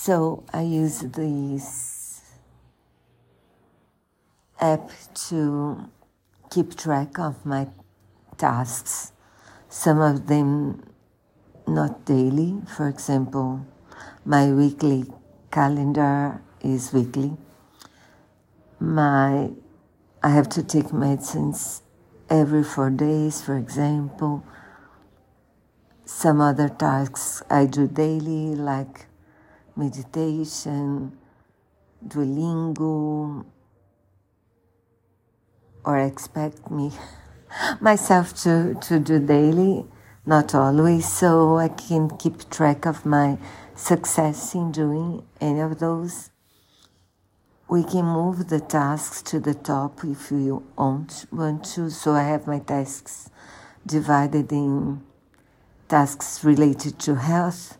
So I use this app to keep track of my tasks. Some of them not daily. For example, my weekly calendar is weekly. My I have to take medicines every four days, for example. Some other tasks I do daily, like meditation, Duolingo, or expect me myself to, to do daily, not always, so I can keep track of my success in doing any of those. We can move the tasks to the top if you want, want to. So I have my tasks divided in tasks related to health,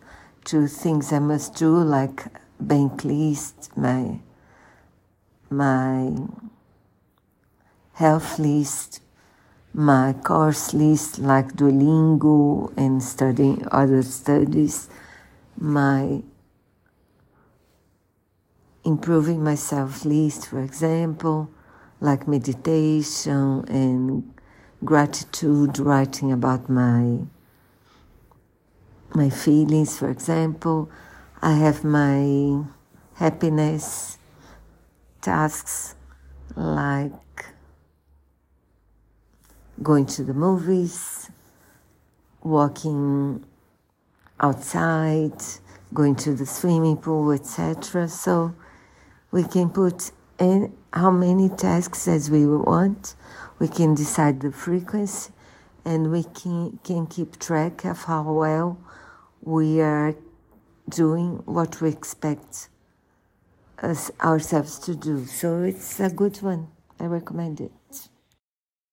to things I must do, like bank list, my my health list, my course list, like Duolingo and studying other studies, my improving myself list, for example, like meditation and gratitude, writing about my my feelings, for example. I have my happiness tasks like going to the movies, walking outside, going to the swimming pool, etc. So we can put in how many tasks as we want. We can decide the frequency and we can, can keep track of how well we are doing what we expect us, ourselves to do. So it's a good one. I recommend it.